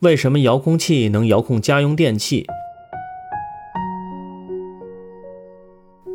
为什么遥控器能遥控家用电器？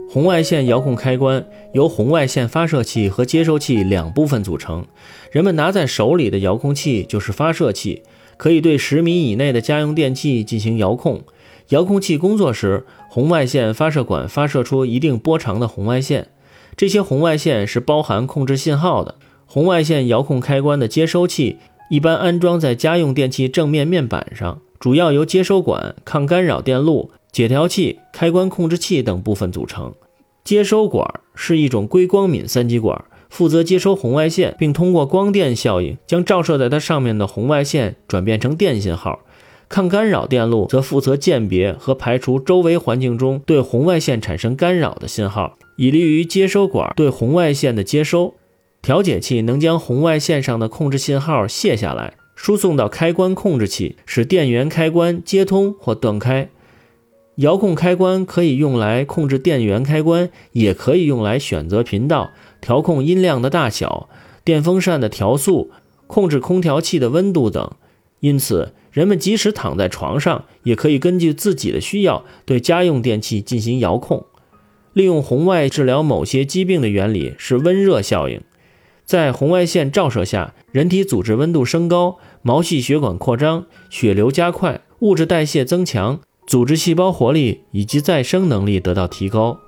红外线遥控开关由红外线发射器和接收器两部分组成。人们拿在手里的遥控器就是发射器，可以对十米以内的家用电器进行遥控。遥控器工作时，红外线发射管发射出一定波长的红外线，这些红外线是包含控制信号的。红外线遥控开关的接收器一般安装在家用电器正面面板上，主要由接收管、抗干扰电路、解调器、开关控制器等部分组成。接收管是一种硅光敏三极管，负责接收红外线，并通过光电效应将照射在它上面的红外线转变成电信号。抗干扰电路则负责鉴别和排除周围环境中对红外线产生干扰的信号，以利于接收管对红外线的接收。调节器能将红外线上的控制信号卸下来，输送到开关控制器，使电源开关接通或断开。遥控开关可以用来控制电源开关，也可以用来选择频道、调控音量的大小、电风扇的调速、控制空调器的温度等。因此，人们即使躺在床上，也可以根据自己的需要对家用电器进行遥控。利用红外治疗某些疾病的原理是温热效应。在红外线照射下，人体组织温度升高，毛细血管扩张，血流加快，物质代谢增强。组织细胞活力以及再生能力得到提高。